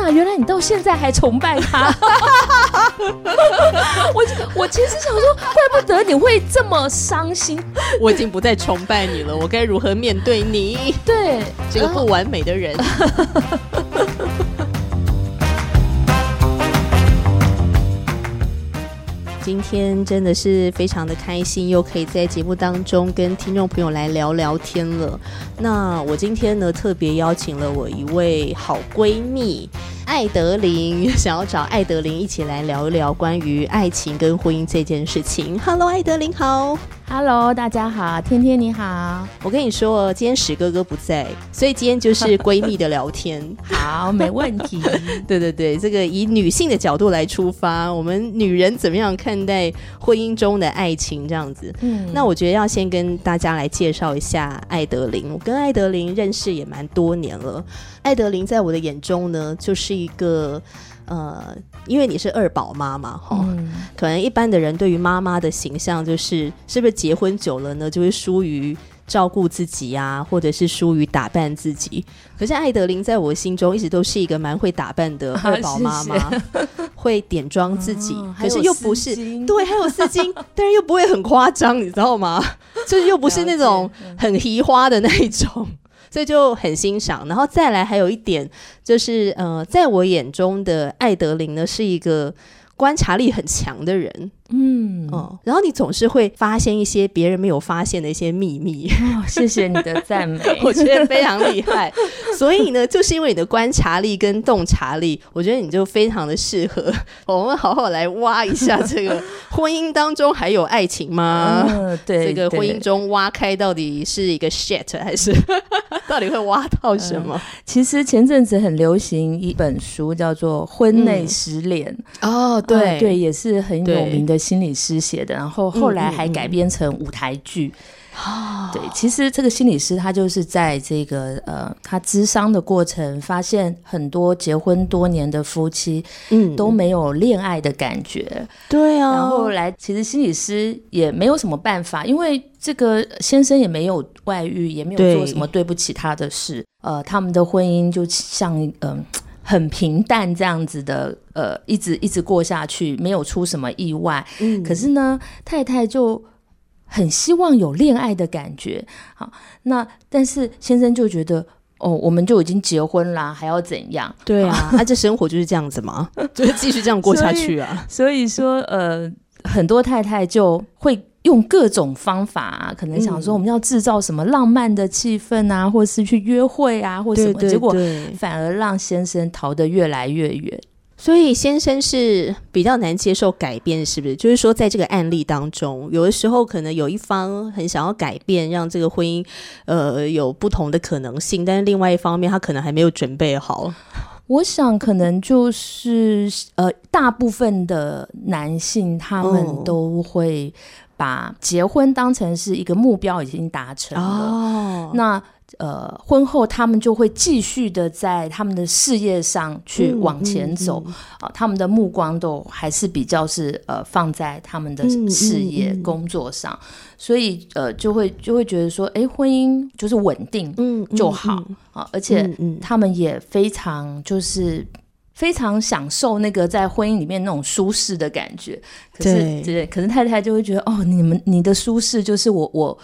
哪，原来你到现在还崇拜他。我我其实想说，怪不得你会这么伤心。我已经不再崇拜你了，我该如何面对你？对，这个不完美的人。今天真的是非常的开心，又可以在节目当中跟听众朋友来聊聊天了。那我今天呢，特别邀请了我一位好闺蜜艾德琳，想要找艾德琳一起来聊一聊关于爱情跟婚姻这件事情。Hello，艾德琳好。Hello，大家好，天天你好。我跟你说，今天史哥哥不在，所以今天就是闺蜜的聊天。好，没问题。对对对，这个以女性的角度来出发，我们女人怎么样看待婚姻中的爱情这样子？嗯，那我觉得要先跟大家来介绍一下艾德琳。我跟艾德琳认识也蛮多年了。艾德琳在我的眼中呢，就是一个。呃，因为你是二宝妈嘛，哈，可能一般的人对于妈妈的形象就是，是不是结婚久了呢，就会疏于照顾自己啊，或者是疏于打扮自己。可是艾德琳在我心中一直都是一个蛮会打扮的二宝妈妈，会点妆自己，可是又不是对，还有丝巾，但是又不会很夸张，你知道吗？就是又不是那种很奇花的那一种。所以就很欣赏，然后再来还有一点就是，呃，在我眼中的艾德琳呢，是一个观察力很强的人。嗯哦，然后你总是会发现一些别人没有发现的一些秘密。谢谢你的赞美，我觉得非常厉害。所以呢，就是因为你的观察力跟洞察力，我觉得你就非常的适合。我们好好来挖一下这个婚姻当中还有爱情吗？对，这个婚姻中挖开到底是一个 shit 还是 到底会挖到什么？其实前阵子很流行一本书，叫做《婚内失恋》。哦，对对，也是很有名的。心理师写的，然后后来还改编成舞台剧。对，其实这个心理师他就是在这个呃，他咨商的过程，发现很多结婚多年的夫妻，嗯，都没有恋爱的感觉。对啊，然后来，其实心理师也没有什么办法，因为这个先生也没有外遇，也没有做什么对不起他的事。呃，他们的婚姻就像嗯。很平淡这样子的，呃，一直一直过下去，没有出什么意外。嗯，可是呢，太太就很希望有恋爱的感觉。好，那但是先生就觉得，哦，我们就已经结婚啦，还要怎样？对啊，那这生活就是这样子吗？就是继续这样过下去啊？所以说，呃，很多太太就会。用各种方法啊，可能想说我们要制造什么浪漫的气氛啊，或是去约会啊，或什么，结果反而让先生逃得越来越远。所以先生是比较难接受改变，是不是？就是说，在这个案例当中，有的时候可能有一方很想要改变，让这个婚姻呃有不同的可能性，但是另外一方面他可能还没有准备好。我想可能就是呃，大部分的男性他们都会。把结婚当成是一个目标已经达成了，那呃婚后他们就会继续的在他们的事业上去往前走。啊，他们的目光都还是比较是呃放在他们的事业工作上，所以呃就会就会觉得说，哎，婚姻就是稳定就好。啊，而且他们也非常就是。非常享受那个在婚姻里面那种舒适的感觉，可是对，可是太太就会觉得哦，你们你的舒适就是我我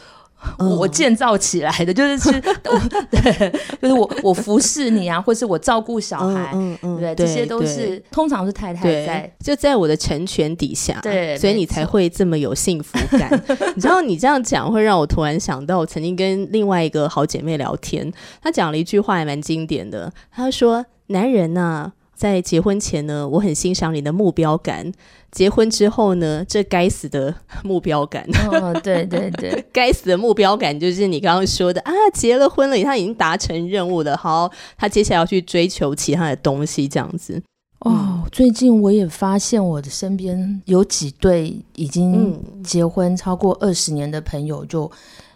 我建造起来的，就是是，对，就是我我服侍你啊，或是我照顾小孩，嗯嗯，对，这些都是通常是太太在就在我的成全底下，对，所以你才会这么有幸福感。你知道你这样讲会让我突然想到，我曾经跟另外一个好姐妹聊天，她讲了一句话还蛮经典的，她说：“男人呢。”在结婚前呢，我很欣赏你的目标感；结婚之后呢，这该死的目标感。哦，对对对，该死的目标感就是你刚刚说的啊，结了婚了，他已经达成任务了，好，他接下来要去追求其他的东西，这样子。哦，最近我也发现我的身边有几对已经结婚超过二十年的朋友，就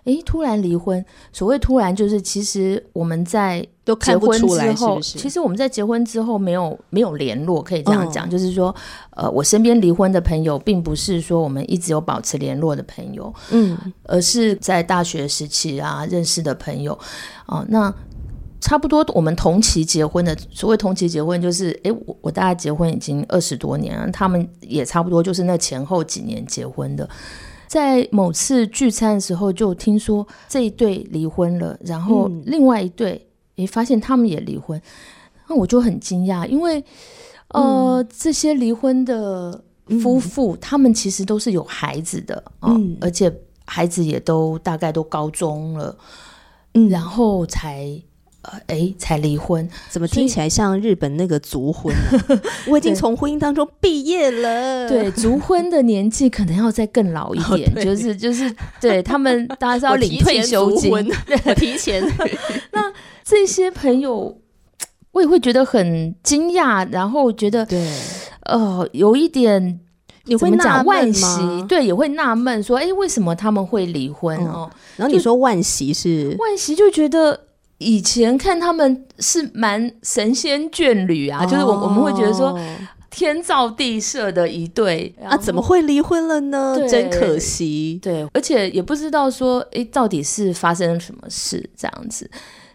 哎突然离婚。所谓突然，就是其实我们在。都结婚之后，其实我们在结婚之后没有没有联络，可以这样讲，就是说，呃，我身边离婚的朋友，并不是说我们一直有保持联络的朋友，嗯，而是在大学时期啊认识的朋友，哦，那差不多我们同期结婚的，所谓同期结婚就是，诶，我我大概结婚已经二十多年了，他们也差不多就是那前后几年结婚的。在某次聚餐的时候，就听说这一对离婚了，然后另外一对，也，发现他们也离婚，那我就很惊讶，因为呃，这些离婚的夫妇，他们其实都是有孩子的啊，而且孩子也都大概都高中了，嗯，然后才。呃，哎，才离婚，怎么听起来像日本那个族婚？我已经从婚姻当中毕业了。对，族婚的年纪可能要再更老一点，就是就是对他们，大家是要领退休金，我提前。那这些朋友，我也会觉得很惊讶，然后觉得对，呃，有一点你会讲万喜，对，也会纳闷说，哎，为什么他们会离婚哦？然后你说万喜是万喜，就觉得。以前看他们是蛮神仙眷侣啊，就是我我们会觉得说天造地设的一对啊，怎么会离婚了呢？真可惜。对，而且也不知道说，诶，到底是发生了什么事这样子。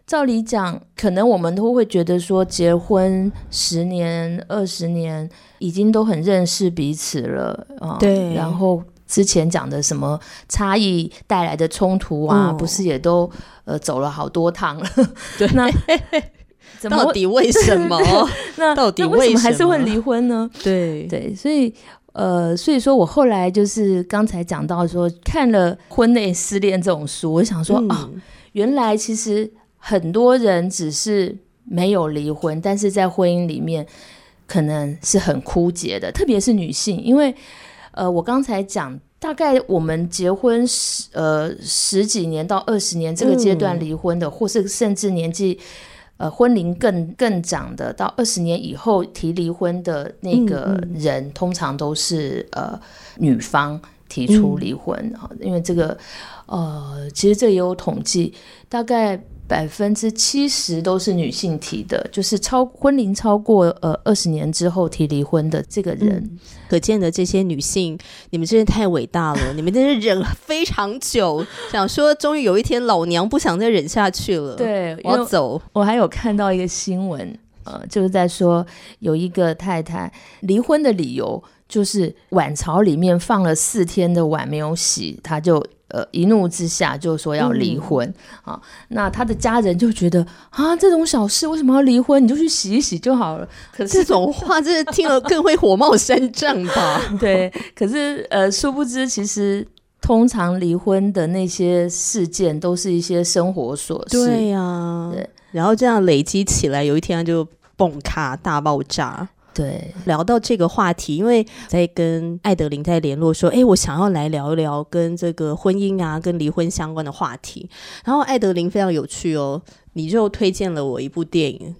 照理讲，可能我们都会觉得说，结婚十年、二十年，已经都很认识彼此了啊。对，然后。之前讲的什么差异带来的冲突啊，不是也都呃走了好多趟了？对，那 到底为什么？那到底为什么还是会离婚呢？对对，所以呃，所以说我后来就是刚才讲到说，看了婚内失恋这种书，我想说啊，原来其实很多人只是没有离婚，但是在婚姻里面可能是很枯竭的，特别是女性，因为。呃，我刚才讲，大概我们结婚十呃十几年到二十年这个阶段离婚的，或是甚至年纪呃婚龄更更长的，到二十年以后提离婚的那个人，通常都是呃女方提出离婚哈，因为这个呃其实这也有统计，大概。百分之七十都是女性提的，就是超婚龄超过呃二十年之后提离婚的这个人，可见的这些女性，你们真是太伟大了，你们真是忍了非常久，想说终于有一天老娘不想再忍下去了，对，我要走。我还有看到一个新闻，呃，就是在说有一个太太离婚的理由就是碗槽里面放了四天的碗没有洗，她就。呃，一怒之下就说要离婚啊！那他的家人就觉得啊，这种小事为什么要离婚？你就去洗一洗就好了。可是这种话，真的听了更会火冒三丈吧？对。可是呃，殊不知，其实通常离婚的那些事件，都是一些生活琐事。对呀。对。然后这样累积起来，有一天就崩卡大爆炸。对，聊到这个话题，因为在跟艾德琳在联络说，哎，我想要来聊一聊跟这个婚姻啊、跟离婚相关的话题。然后艾德琳非常有趣哦，你就推荐了我一部电影，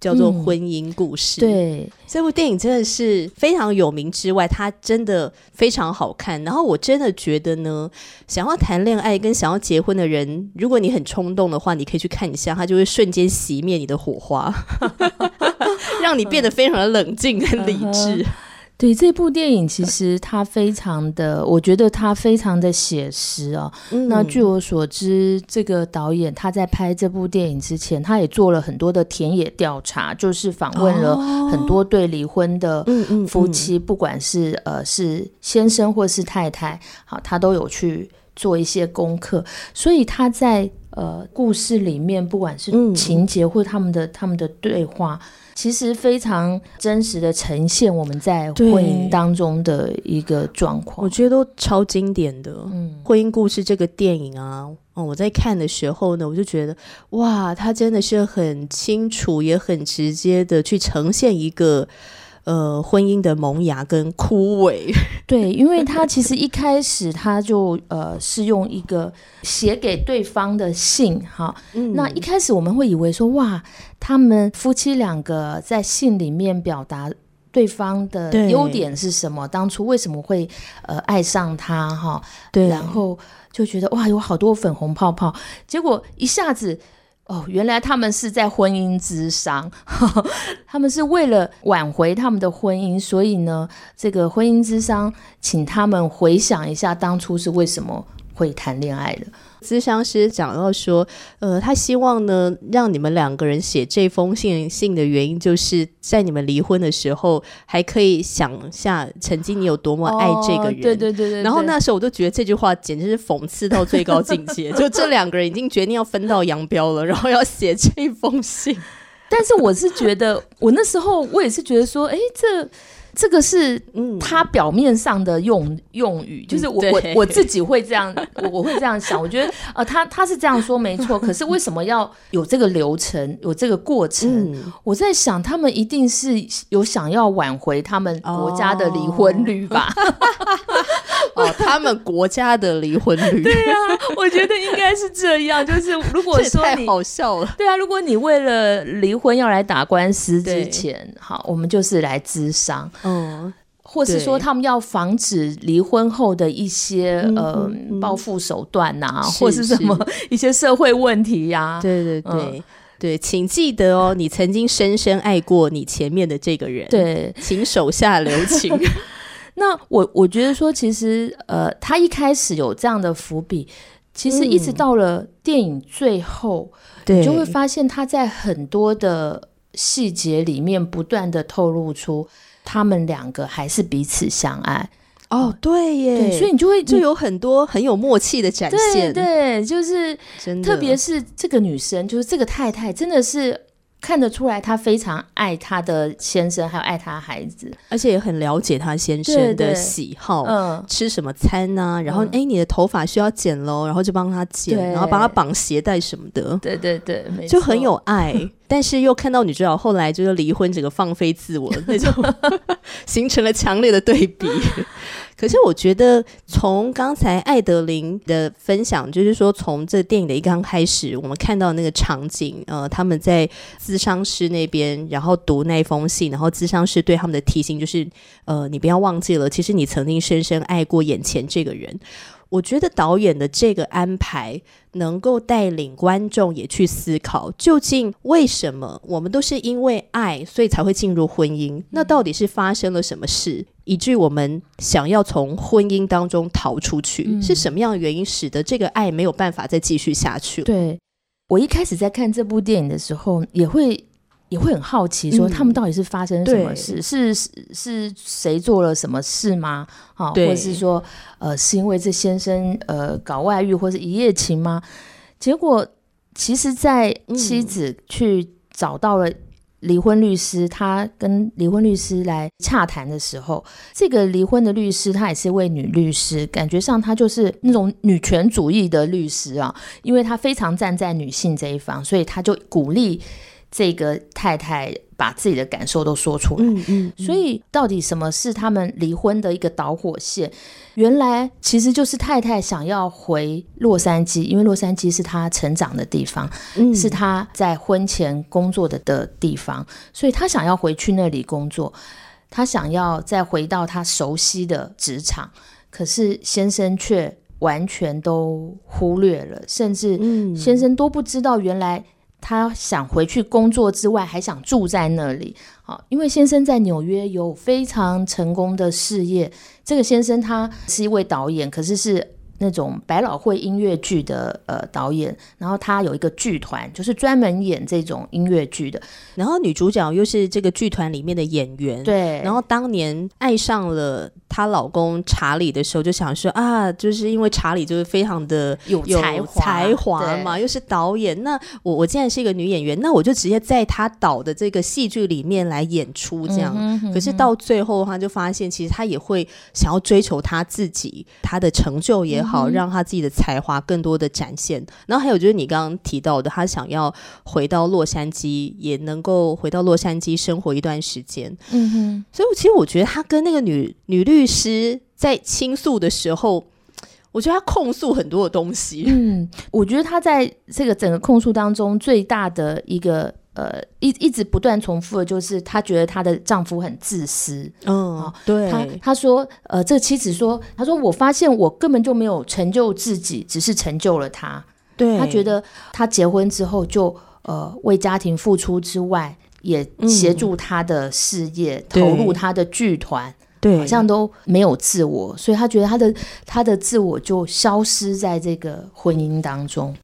叫做《婚姻故事》。对，这部电影真的是非常有名之外，它真的非常好看。然后我真的觉得呢，想要谈恋爱跟想要结婚的人，如果你很冲动的话，你可以去看一下，它就会瞬间熄灭你的火花。让你变得非常的冷静跟理智。对这部电影，其实它非常的，我觉得它非常的写实啊。那据我所知，这个导演他在拍这部电影之前，他也做了很多的田野调查，就是访问了很多对离婚的夫妻，不管是呃是先生或是太太，好，他都有去做一些功课，所以他在呃故事里面，不管是情节或他们的他们的对话。其实非常真实的呈现我们在婚姻当中的一个状况，我觉得都超经典的。嗯，婚姻故事这个电影啊，哦，我在看的时候呢，我就觉得哇，他真的是很清楚也很直接的去呈现一个。呃，婚姻的萌芽跟枯萎，对，因为他其实一开始他就呃是用一个写给对方的信，哈，那一开始我们会以为说哇，他们夫妻两个在信里面表达对方的优点是什么，当初为什么会呃爱上他，哈，对，然后就觉得哇，有好多粉红泡泡，结果一下子。哦，原来他们是在婚姻之商，他们是为了挽回他们的婚姻，所以呢，这个婚姻之商请他们回想一下当初是为什么会谈恋爱的。咨商师讲到说，呃，他希望呢，让你们两个人写这封信信的原因，就是在你们离婚的时候，还可以想下曾经你有多么爱这个人。对对对对。然后那时候我就觉得这句话简直是讽刺到最高境界，就这两个人已经决定要分道扬镳了，然后要写这封信。但是我是觉得，我那时候我也是觉得说，哎，这。这个是他表面上的用用语，就是我我我自己会这样，我我会这样想。我觉得呃，他他是这样说没错，可是为什么要有这个流程，有这个过程？我在想，他们一定是有想要挽回他们国家的离婚率吧？哦，他们国家的离婚率？对啊，我觉得应该是这样。就是如果说太好笑了，对啊，如果你为了离婚要来打官司之前，好，我们就是来咨商。嗯，或是说他们要防止离婚后的一些呃报复手段呐，或是什么 一些社会问题呀？对对对对，请记得哦，你曾经深深爱过你前面的这个人，对，请手下留情。那我我觉得说，其实呃，他一开始有这样的伏笔，其实一直到了电影最后，你就会发现他在很多的细节里面不断的透露出。他们两个还是彼此相爱。哦，对耶，所以你就会就有很多很有默契的展现，对，就是特别是这个女生，就是这个太太，真的是。看得出来，她非常爱她的先生，还有爱她孩子，而且也很了解她先生的喜好，嗯，吃什么餐呢？然后，哎，你的头发需要剪喽，然后就帮他剪，然后帮他绑鞋带什么的，对对对，就很有爱。但是又看到女主角后来就是离婚，整个放飞自我那种，形成了强烈的对比。可是我觉得，从刚才艾德琳的分享，就是说，从这电影的一刚开始，我们看到那个场景，呃，他们在咨商师那边，然后读那封信，然后咨商师对他们的提醒就是，呃，你不要忘记了，其实你曾经深深爱过眼前这个人。我觉得导演的这个安排能够带领观众也去思考，究竟为什么我们都是因为爱，所以才会进入婚姻？那到底是发生了什么事，以至于我们想要从婚姻当中逃出去？是什么样的原因使得这个爱没有办法再继续下去？对我一开始在看这部电影的时候，也会。也会很好奇，说他们到底是发生什么事？是是谁做了什么事吗？啊，或者是说，呃，是因为这先生呃搞外遇或是一夜情吗？结果，其实，在妻子去找到了离婚律师，他跟离婚律师来洽谈的时候，这个离婚的律师他也是位女律师，感觉上他就是那种女权主义的律师啊，因为他非常站在女性这一方，所以他就鼓励。这个太太把自己的感受都说出来，嗯嗯，所以到底什么是他们离婚的一个导火线？原来其实就是太太想要回洛杉矶，因为洛杉矶是她成长的地方，是她在婚前工作的的地方，所以她想要回去那里工作，她想要再回到她熟悉的职场，可是先生却完全都忽略了，甚至先生都不知道原来。他想回去工作之外，还想住在那里。好，因为先生在纽约有非常成功的事业。这个先生他是一位导演，可是是。那种百老汇音乐剧的呃导演，然后他有一个剧团，就是专门演这种音乐剧的。然后女主角又是这个剧团里面的演员。对。然后当年爱上了她老公查理的时候，就想说啊，就是因为查理就是非常的有才华才华嘛，又是导演。那我我既然是一个女演员，那我就直接在他导的这个戏剧里面来演出这样。可是到最后，他就发现其实他也会想要追求他自己，他的成就也。好，让他自己的才华更多的展现。然后还有就是你刚刚提到的，他想要回到洛杉矶，也能够回到洛杉矶生活一段时间。嗯哼，所以其实我觉得他跟那个女女律师在倾诉的时候，我觉得他控诉很多的东西。嗯，我觉得他在这个整个控诉当中最大的一个。呃，一一直不断重复的就是，她觉得她的丈夫很自私。嗯，对。她她说，呃，这妻子说，她说，我发现我根本就没有成就自己，只是成就了他。对。她觉得她结婚之后就呃为家庭付出之外，也协助她的事业，投入她的剧团。对，好像都没有自我，所以他觉得他的他的自我就消失在这个婚姻当中。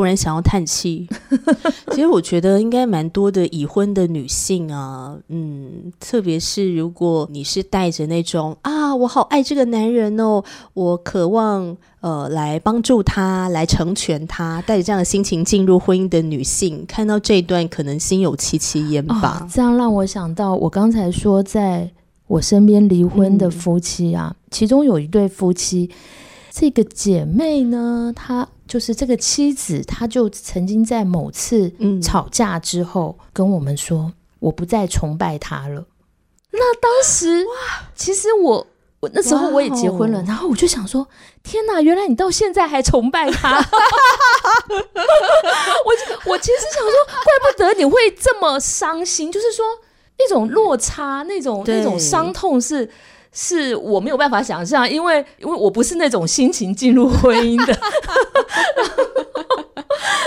突然想要叹气，其实我觉得应该蛮多的已婚的女性啊，嗯，特别是如果你是带着那种啊，我好爱这个男人哦，我渴望呃来帮助他，来成全他，带着这样的心情进入婚姻的女性，看到这一段可能心有戚戚焉吧。这样让我想到，我刚才说在我身边离婚的夫妻啊，其中有一对夫妻，这个姐妹呢，她。就是这个妻子，她就曾经在某次吵架之后跟我们说：“我不再崇拜他了。”那当时哇，其实我我那时候我也结婚了，然后我就想说：“天哪，原来你到现在还崇拜他！” 我我其实想说，怪不得你会这么伤心，就是说那种落差，那种那种伤痛是。是我没有办法想象，因为因为我不是那种心情进入婚姻的。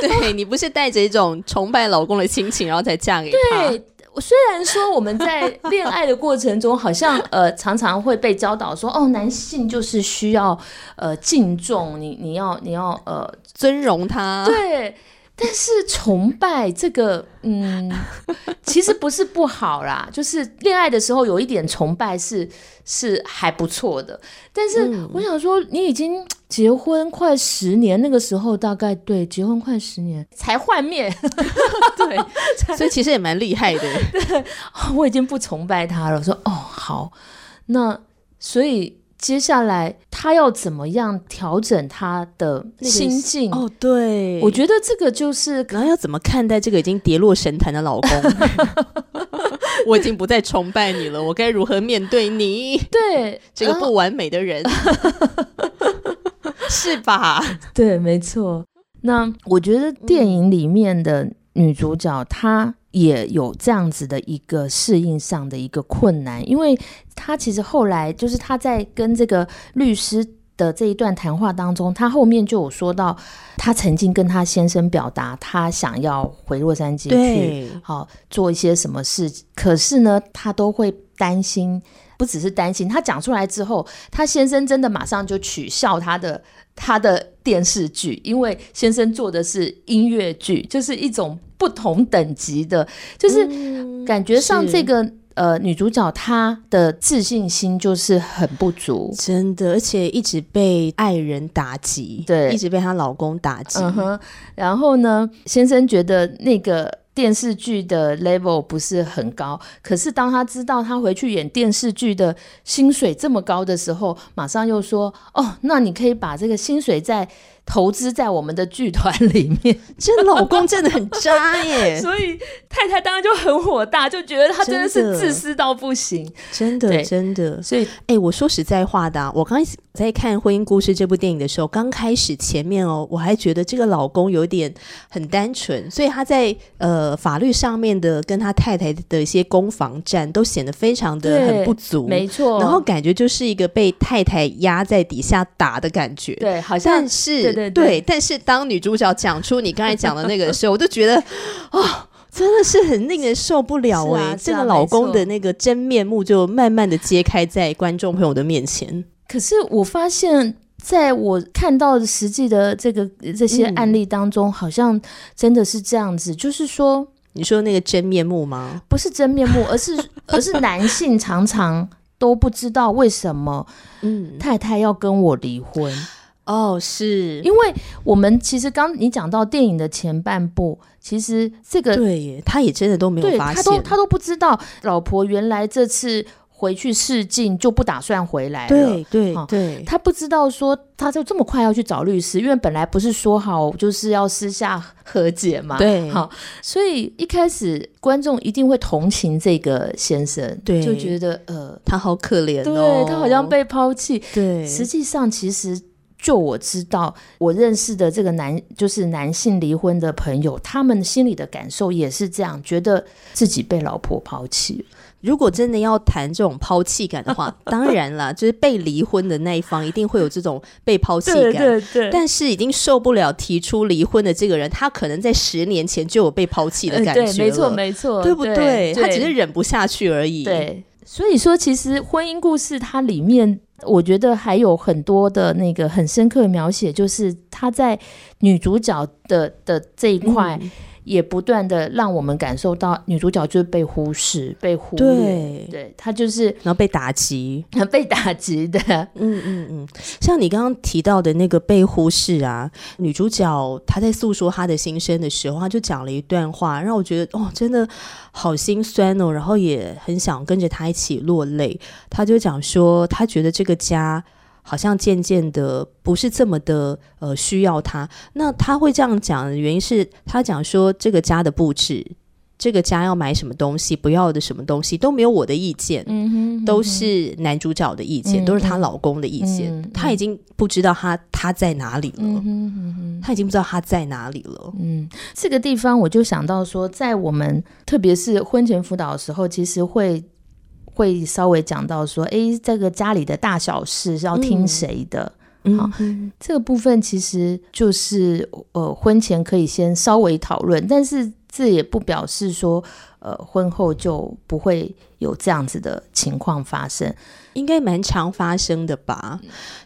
对你不是带着一种崇拜老公的心情，然后才嫁给他。对，虽然说我们在恋爱的过程中，好像 呃常常会被教导说，哦，男性就是需要呃敬重你，你要你要呃尊荣他。对。但是崇拜这个，嗯，其实不是不好啦，就是恋爱的时候有一点崇拜是是还不错的。但是我想说，你已经 结婚快十年，那个时候大概对结婚快十年才换面，对，所以其实也蛮厉害的。对，我已经不崇拜他了。我说哦，好，那所以。接下来他要怎么样调整他的心境？哦，对，我觉得这个就是，然后要怎么看待这个已经跌落神坛的老公？我已经不再崇拜你了，我该如何面对你？对，这个不完美的人，是吧？对，没错。那我觉得电影里面的女主角她。也有这样子的一个适应上的一个困难，因为他其实后来就是他在跟这个律师的这一段谈话当中，他后面就有说到，他曾经跟他先生表达他想要回洛杉矶去，好做一些什么事，可是呢，他都会担心，不只是担心，他讲出来之后，他先生真的马上就取笑他的他的电视剧，因为先生做的是音乐剧，就是一种。不同等级的，就是感觉上这个呃女主角她的自信心就是很不足，真的，而且一直被爱人打击，对，一直被她老公打击。嗯哼，然后呢，先生觉得那个电视剧的 level 不是很高，可是当他知道他回去演电视剧的薪水这么高的时候，马上又说：“哦，那你可以把这个薪水在。”投资在我们的剧团里面，这老公真的很渣耶！所以太太当然就很火大，就觉得他真的是自私到不行，真的真的。所以，哎，我说实在话的，我刚在看《婚姻故事》这部电影的时候，刚开始前面哦，我还觉得这个老公有点很单纯，所以他在呃法律上面的跟他太太的一些攻防战都显得非常的很不足，没错。然后感觉就是一个被太太压在底下打的感觉，对，好像是。对对，但是当女主角讲出你刚才讲的那个的 时候，我就觉得，啊，真的是很令人受不了哎！这个老公的那个真面目就慢慢的揭开在观众朋友的面前。可是我发现，在我看到的实际的这个这些案例当中，好像真的是这样子，就是说，你说那个真面目吗？不是真面目，而是 而是男性常常都不知道为什么，嗯，太太要跟我离婚。哦，是。因为我们其实刚你讲到电影的前半部，其实这个对，他也真的都没有发现，他都他都不知道老婆原来这次回去试镜就不打算回来了，对对对，他不知道说他就这么快要去找律师，因为本来不是说好就是要私下和解嘛，对，好，所以一开始观众一定会同情这个先生，对，就觉得呃他好可怜，对他好像被抛弃，对，实际上其实。就我知道，我认识的这个男，就是男性离婚的朋友，他们心里的感受也是这样，觉得自己被老婆抛弃。如果真的要谈这种抛弃感的话，当然了，就是被离婚的那一方一定会有这种被抛弃感。对对。但是已经受不了提出离婚的这个人，他可能在十年前就有被抛弃的感觉没错没错，对不对？他只是忍不下去而已。对。所以说，其实婚姻故事它里面，我觉得还有很多的那个很深刻的描写，就是她在女主角的的这一块。也不断的让我们感受到女主角就是被忽视、被忽略，对她就是然后被打击、被打击的，嗯嗯嗯。像你刚刚提到的那个被忽视啊，女主角她在诉说她的心声的时候，她就讲了一段话，让我觉得哦，真的好心酸哦，然后也很想跟着她一起落泪。她就讲说，她觉得这个家。好像渐渐的不是这么的呃需要他，那他会这样讲的原因是他讲说这个家的布置，这个家要买什么东西，不要的什么东西都没有我的意见，嗯哼，都是男主角的意见，都是她老公的意见，她已经不知道他他在哪里了，嗯他已经不知道他在哪里了，嗯，这个地方我就想到说，在我们特别是婚前辅导的时候，其实会。会稍微讲到说，哎，这个家里的大小事是要听谁的？好，这个部分其实就是呃，婚前可以先稍微讨论，但是这也不表示说，呃，婚后就不会有这样子的情况发生，应该蛮常发生的吧？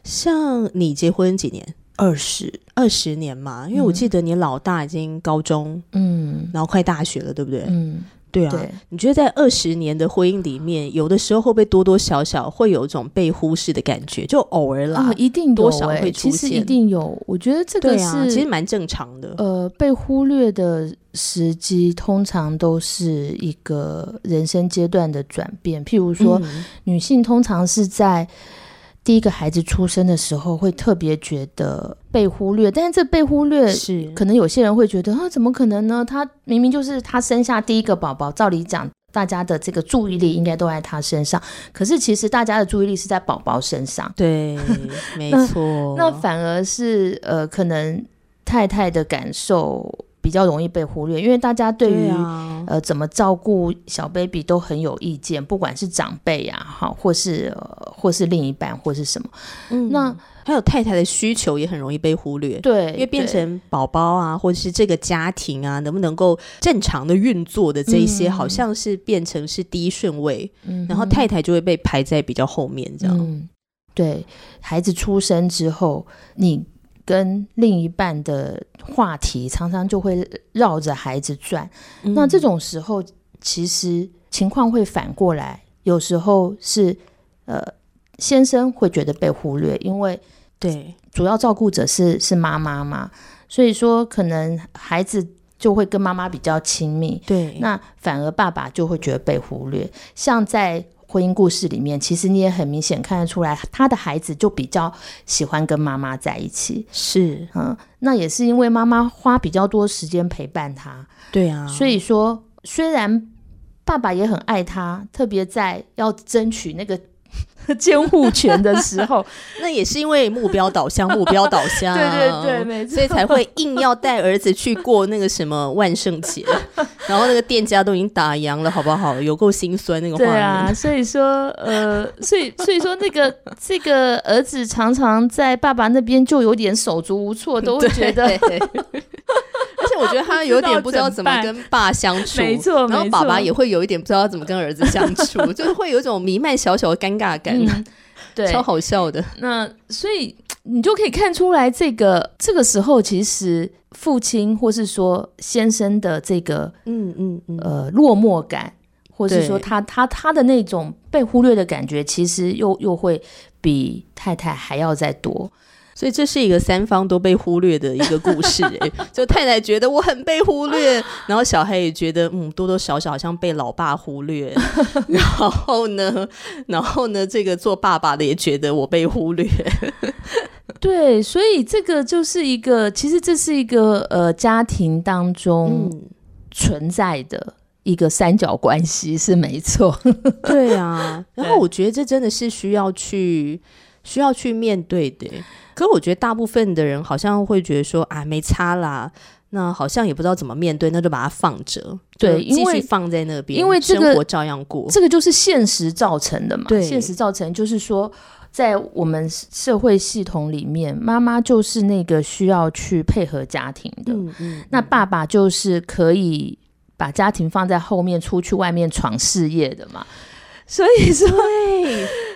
像你结婚几年？二十二十年嘛，因为我记得你老大已经高中，嗯，然后快大学了，对不对？嗯。对啊，你觉得在二十年的婚姻里面，有的时候会不会多多少少会有一种被忽视的感觉？就偶尔啦，一定多少会出现，一定有。我觉得这个是其实蛮正常的。呃，被忽略的时机通常都是一个人生阶段的转变，譬如说，女性通常是在。第一个孩子出生的时候，会特别觉得被忽略，但是这被忽略是可能有些人会觉得啊，怎么可能呢？他明明就是他生下第一个宝宝，照理讲，大家的这个注意力应该都在他身上，可是其实大家的注意力是在宝宝身上。对，没错。那反而是呃，可能太太的感受。比较容易被忽略，因为大家对于呃怎么照顾小 baby 都很有意见，不管是长辈呀，哈，或是呃或是另一半，或是什么。嗯，那还有太太的需求也很容易被忽略，对，因为变成宝宝啊，或者是这个家庭啊，能不能够正常的运作的这一些，好像是变成是第一顺位，嗯然后太太就会被排在比较后面，这样。对，孩子出生之后，你。跟另一半的话题常常就会绕着孩子转，那这种时候其实情况会反过来，有时候是呃先生会觉得被忽略，因为对。主要照顾者是是妈妈嘛，所以说可能孩子就会跟妈妈比较亲密，对，那反而爸爸就会觉得被忽略，像在。婚姻故事里面，其实你也很明显看得出来，他的孩子就比较喜欢跟妈妈在一起。是，嗯，那也是因为妈妈花比较多时间陪伴他。对啊，所以说虽然爸爸也很爱他，特别在要争取那个。监护权的时候，那也是因为目标导向，目标导向，对对对，没错，所以才会硬要带儿子去过那个什么万圣节，然后那个店家都已经打烊了，好不好？有够心酸那个画面。对啊，所以说，呃，所以所以说，那个这个儿子常常在爸爸那边就有点手足无措，都会觉得。我觉得他有点不知道怎么跟爸相处，没错，然后爸爸也会有一点不知道怎么跟儿子相处，就是会有一种弥漫小小的尴尬感，对，超好笑的。那所以你就可以看出来，这个这个时候其实父亲或是说先生的这个，嗯嗯嗯，呃，落寞感，或是说他他他的那种被忽略的感觉，其实又又会比太太还要再多。所以这是一个三方都被忽略的一个故事，哎，就太太觉得我很被忽略，然后小黑也觉得，嗯，多多少少好像被老爸忽略，然后呢，然后呢，这个做爸爸的也觉得我被忽略，对，所以这个就是一个，其实这是一个呃家庭当中存在的一个三角关系是没错，对啊，然后我觉得这真的是需要去需要去面对的。可我觉得大部分的人好像会觉得说啊没差啦，那好像也不知道怎么面对，那就把它放着，对，继续放在那边，因为生活照样过。这个就是现实造成的嘛，对，现实造成就是说，在我们社会系统里面，妈妈就是那个需要去配合家庭的，嗯嗯，那爸爸就是可以把家庭放在后面，出去外面闯事业的嘛。所以说，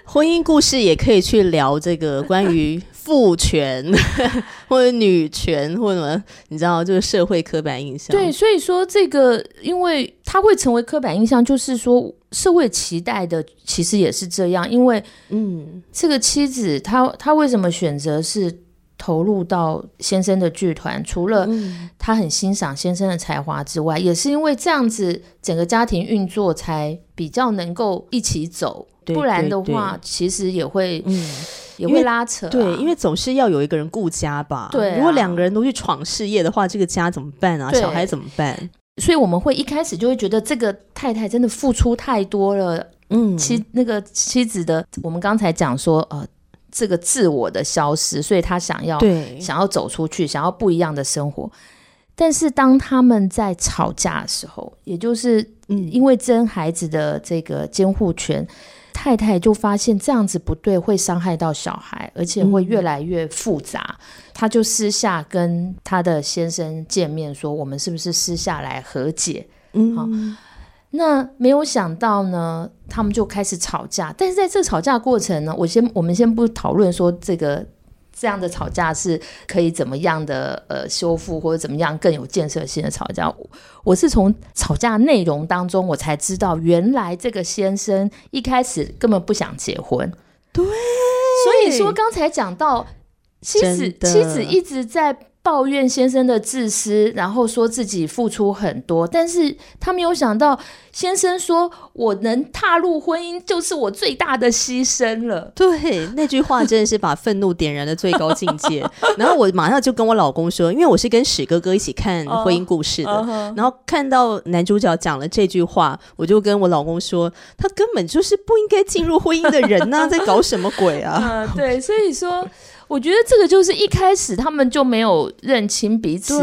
婚姻故事也可以去聊这个关于 父权 或者女权或者什么，你知道，就是社会刻板印象。对，所以说这个，因为它会成为刻板印象，就是说社会期待的其实也是这样。因为，嗯，这个妻子她她为什么选择是？投入到先生的剧团，除了他很欣赏先生的才华之外，也是因为这样子，整个家庭运作才比较能够一起走。不然的话，其实也会嗯也会拉扯。对，因为总是要有一个人顾家吧。对，如果两个人都去闯事业的话，这个家怎么办啊？小孩怎么办？所以我们会一开始就会觉得这个太太真的付出太多了。嗯，妻那个妻子的，我们刚才讲说，呃。这个自我的消失，所以他想要想要走出去，想要不一样的生活。但是当他们在吵架的时候，也就是因为争孩子的这个监护权，太太就发现这样子不对，会伤害到小孩，而且会越来越复杂。他就私下跟他的先生见面，说：“我们是不是私下来和解？”嗯，好。那没有想到呢，他们就开始吵架。但是在这吵架过程呢，我先我们先不讨论说这个这样的吵架是可以怎么样的呃修复或者怎么样更有建设性的吵架。我是从吵架内容当中我才知道，原来这个先生一开始根本不想结婚。对，所以说刚才讲到妻子妻子一直在。抱怨先生的自私，然后说自己付出很多，但是他没有想到，先生说我能踏入婚姻就是我最大的牺牲了。对，那句话真的是把愤怒点燃的最高境界。然后我马上就跟我老公说，因为我是跟史哥哥一起看婚姻故事的，然后看到男主角讲了这句话，我就跟我老公说，他根本就是不应该进入婚姻的人呐，在搞什么鬼啊？对，所以说。我觉得这个就是一开始他们就没有认清彼此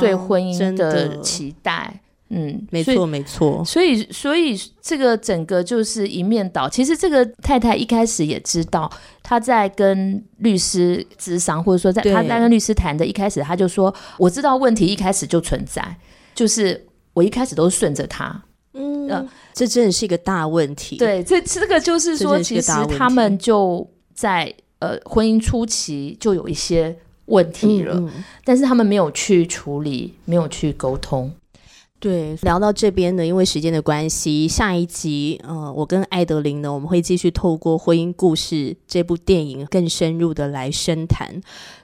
对婚姻的期待，嗯，没错没错。所以所以这个整个就是一面倒。其实这个太太一开始也知道，她在跟律师咨商，或者说在她在跟律师谈的，一开始她就说：“我知道问题一开始就存在，就是我一开始都顺着他。”嗯，这真的是一个大问题。对，这这个就是说，其实他们就在。呃，婚姻初期就有一些问题了，但是他们没有去处理，没有去沟通。对，聊到这边呢，因为时间的关系，下一集，呃，我跟艾德琳呢，我们会继续透过《婚姻故事》这部电影更深入的来深谈。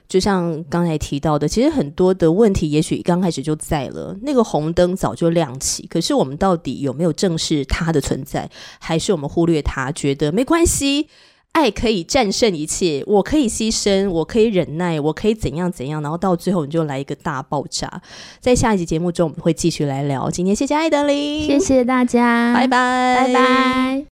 就像刚才提到的，其实很多的问题，也许刚开始就在了，那个红灯早就亮起，可是我们到底有没有正视它的存在，还是我们忽略它，觉得没关系？爱可以战胜一切，我可以牺牲，我可以忍耐，我可以怎样怎样，然后到最后你就来一个大爆炸。在下一集节目中，我们会继续来聊。今天谢谢爱德琳，谢谢大家，拜拜，拜拜。